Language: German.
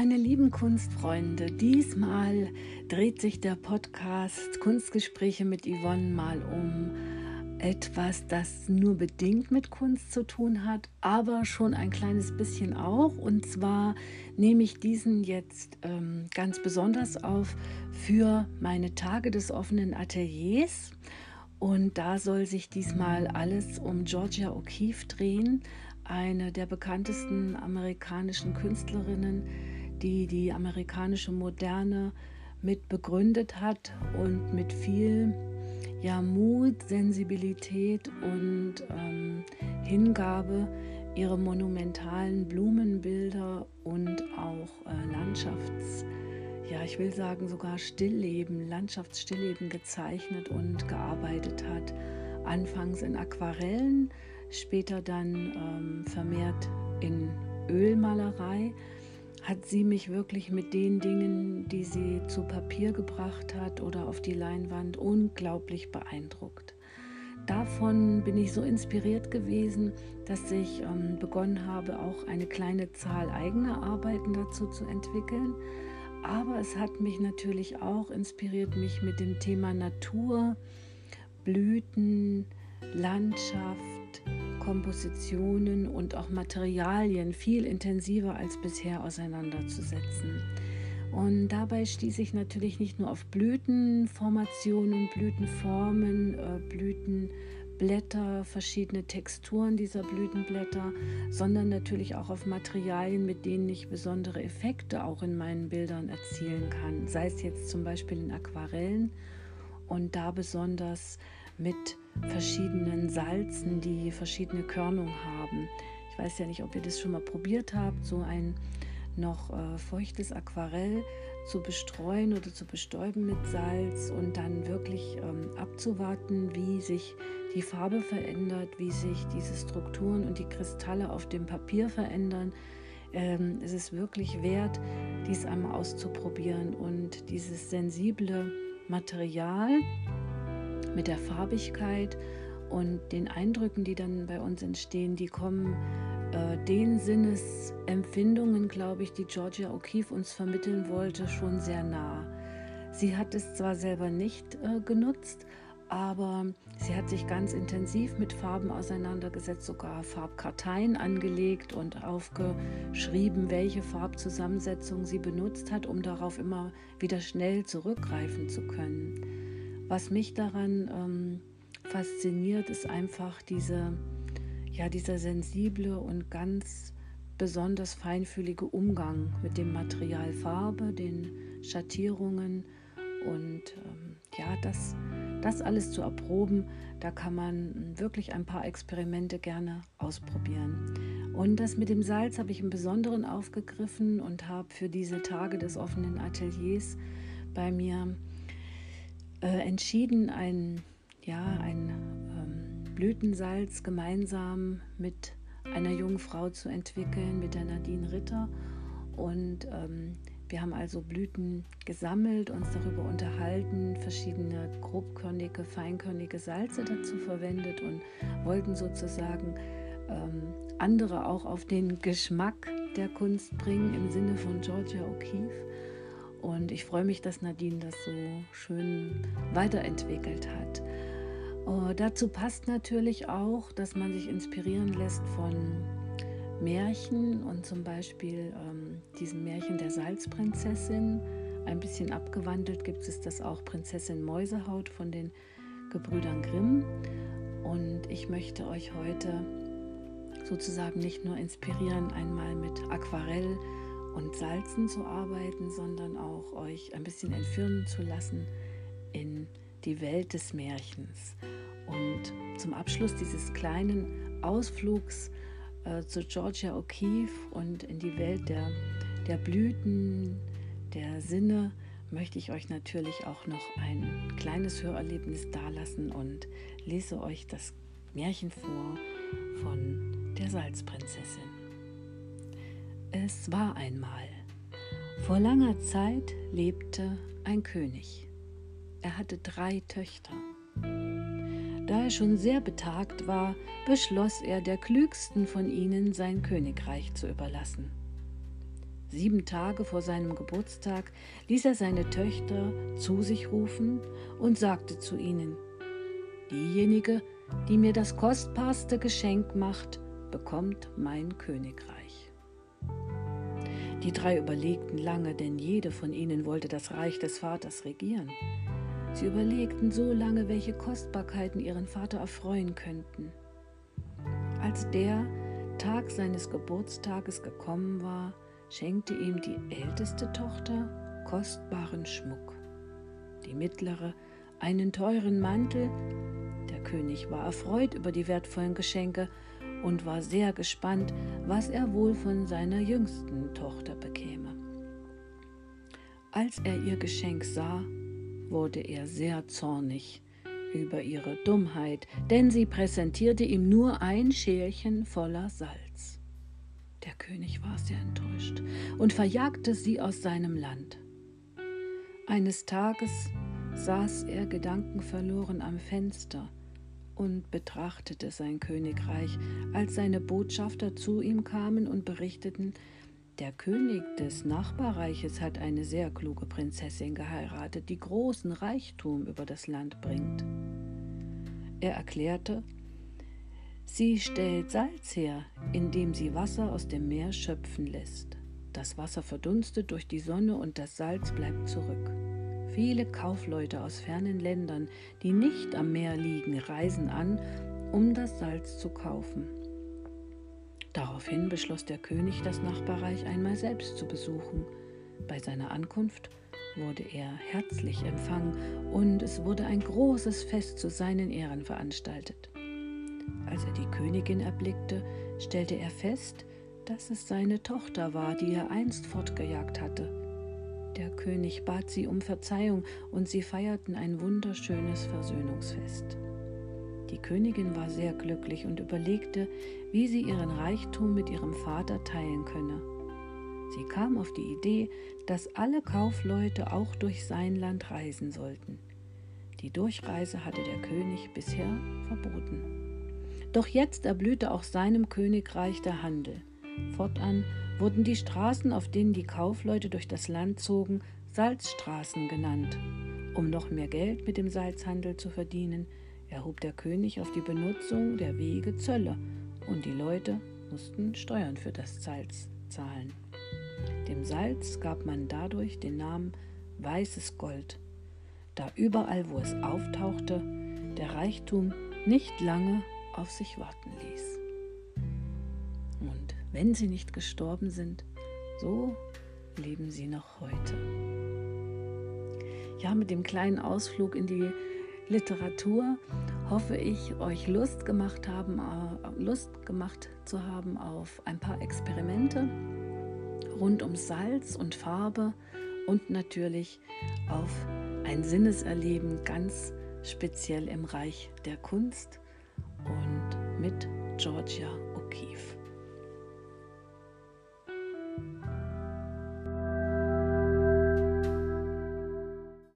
Meine lieben Kunstfreunde, diesmal dreht sich der Podcast Kunstgespräche mit Yvonne mal um etwas, das nur bedingt mit Kunst zu tun hat, aber schon ein kleines bisschen auch. Und zwar nehme ich diesen jetzt ähm, ganz besonders auf für meine Tage des offenen Ateliers. Und da soll sich diesmal alles um Georgia O'Keeffe drehen, eine der bekanntesten amerikanischen Künstlerinnen, die die amerikanische Moderne mit begründet hat und mit viel ja, Mut, Sensibilität und ähm, Hingabe ihre monumentalen Blumenbilder und auch äh, Landschafts, ja, ich will sagen sogar Stillleben, Landschaftsstillleben gezeichnet und gearbeitet hat. Anfangs in Aquarellen, später dann ähm, vermehrt in Ölmalerei hat sie mich wirklich mit den Dingen, die sie zu Papier gebracht hat oder auf die Leinwand, unglaublich beeindruckt. Davon bin ich so inspiriert gewesen, dass ich ähm, begonnen habe, auch eine kleine Zahl eigener Arbeiten dazu zu entwickeln. Aber es hat mich natürlich auch inspiriert, mich mit dem Thema Natur, Blüten, Landschaft, Kompositionen und auch Materialien viel intensiver als bisher auseinanderzusetzen. Und dabei stieß ich natürlich nicht nur auf Blütenformationen, Blütenformen, äh, Blütenblätter, verschiedene Texturen dieser Blütenblätter, sondern natürlich auch auf Materialien, mit denen ich besondere Effekte auch in meinen Bildern erzielen kann. Sei es jetzt zum Beispiel in Aquarellen und da besonders mit verschiedenen Salzen, die verschiedene Körnung haben. Ich weiß ja nicht, ob ihr das schon mal probiert habt, so ein noch äh, feuchtes Aquarell zu bestreuen oder zu bestäuben mit Salz und dann wirklich ähm, abzuwarten, wie sich die Farbe verändert, wie sich diese Strukturen und die Kristalle auf dem Papier verändern. Ähm, es ist wirklich wert, dies einmal auszuprobieren und dieses sensible Material mit der Farbigkeit und den Eindrücken, die dann bei uns entstehen, die kommen äh, den Sinnesempfindungen, glaube ich, die Georgia O'Keeffe uns vermitteln wollte, schon sehr nah. Sie hat es zwar selber nicht äh, genutzt, aber sie hat sich ganz intensiv mit Farben auseinandergesetzt, sogar Farbkarteien angelegt und aufgeschrieben, welche Farbzusammensetzung sie benutzt hat, um darauf immer wieder schnell zurückgreifen zu können. Was mich daran ähm, fasziniert, ist einfach diese, ja, dieser sensible und ganz besonders feinfühlige Umgang mit dem Material Farbe, den Schattierungen und ähm, ja, das, das alles zu erproben, da kann man wirklich ein paar Experimente gerne ausprobieren. Und das mit dem Salz habe ich im Besonderen aufgegriffen und habe für diese Tage des offenen Ateliers bei mir äh, entschieden, ein, ja, ein ähm, Blütensalz gemeinsam mit einer jungen Frau zu entwickeln, mit der Nadine Ritter. Und ähm, wir haben also Blüten gesammelt, uns darüber unterhalten, verschiedene grobkörnige, feinkörnige Salze dazu verwendet und wollten sozusagen ähm, andere auch auf den Geschmack der Kunst bringen im Sinne von Georgia O'Keeffe. Und ich freue mich, dass Nadine das so schön weiterentwickelt hat. Uh, dazu passt natürlich auch, dass man sich inspirieren lässt von Märchen und zum Beispiel ähm, diesem Märchen der Salzprinzessin. Ein bisschen abgewandelt gibt es das auch Prinzessin Mäusehaut von den Gebrüdern Grimm. Und ich möchte euch heute sozusagen nicht nur inspirieren, einmal mit Aquarell und Salzen zu arbeiten, sondern auch euch ein bisschen entführen zu lassen in die Welt des Märchens. Und zum Abschluss dieses kleinen Ausflugs äh, zu Georgia O'Keeffe und in die Welt der, der Blüten, der Sinne, möchte ich euch natürlich auch noch ein kleines Hörerlebnis dalassen und lese euch das Märchen vor von der Salzprinzessin. Es war einmal. Vor langer Zeit lebte ein König. Er hatte drei Töchter. Da er schon sehr betagt war, beschloss er, der klügsten von ihnen sein Königreich zu überlassen. Sieben Tage vor seinem Geburtstag ließ er seine Töchter zu sich rufen und sagte zu ihnen, Diejenige, die mir das kostbarste Geschenk macht, bekommt mein Königreich. Die drei überlegten lange, denn jede von ihnen wollte das Reich des Vaters regieren. Sie überlegten so lange, welche Kostbarkeiten ihren Vater erfreuen könnten. Als der Tag seines Geburtstages gekommen war, schenkte ihm die älteste Tochter kostbaren Schmuck, die mittlere einen teuren Mantel. Der König war erfreut über die wertvollen Geschenke und war sehr gespannt, was er wohl von seiner jüngsten Tochter bekäme. Als er ihr Geschenk sah, wurde er sehr zornig über ihre Dummheit, denn sie präsentierte ihm nur ein Schälchen voller Salz. Der König war sehr enttäuscht und verjagte sie aus seinem Land. Eines Tages saß er gedankenverloren am Fenster und betrachtete sein Königreich, als seine Botschafter zu ihm kamen und berichteten, der König des Nachbarreiches hat eine sehr kluge Prinzessin geheiratet, die großen Reichtum über das Land bringt. Er erklärte, sie stellt Salz her, indem sie Wasser aus dem Meer schöpfen lässt. Das Wasser verdunstet durch die Sonne und das Salz bleibt zurück. Viele Kaufleute aus fernen Ländern, die nicht am Meer liegen, reisen an, um das Salz zu kaufen. Daraufhin beschloss der König, das Nachbarreich einmal selbst zu besuchen. Bei seiner Ankunft wurde er herzlich empfangen und es wurde ein großes Fest zu seinen Ehren veranstaltet. Als er die Königin erblickte, stellte er fest, dass es seine Tochter war, die er einst fortgejagt hatte. Der König bat sie um Verzeihung und sie feierten ein wunderschönes Versöhnungsfest. Die Königin war sehr glücklich und überlegte, wie sie ihren Reichtum mit ihrem Vater teilen könne. Sie kam auf die Idee, dass alle Kaufleute auch durch sein Land reisen sollten. Die Durchreise hatte der König bisher verboten. Doch jetzt erblühte auch seinem Königreich der Handel. Fortan wurden die Straßen, auf denen die Kaufleute durch das Land zogen, Salzstraßen genannt. Um noch mehr Geld mit dem Salzhandel zu verdienen, erhob der König auf die Benutzung der Wege Zölle und die Leute mussten Steuern für das Salz zahlen. Dem Salz gab man dadurch den Namen weißes Gold, da überall, wo es auftauchte, der Reichtum nicht lange auf sich warten ließ. Wenn sie nicht gestorben sind, so leben sie noch heute. Ja, mit dem kleinen Ausflug in die Literatur hoffe ich, euch Lust gemacht, haben, äh, Lust gemacht zu haben auf ein paar Experimente rund um Salz und Farbe und natürlich auf ein Sinneserleben ganz speziell im Reich der Kunst und mit Georgia O'Keeffe.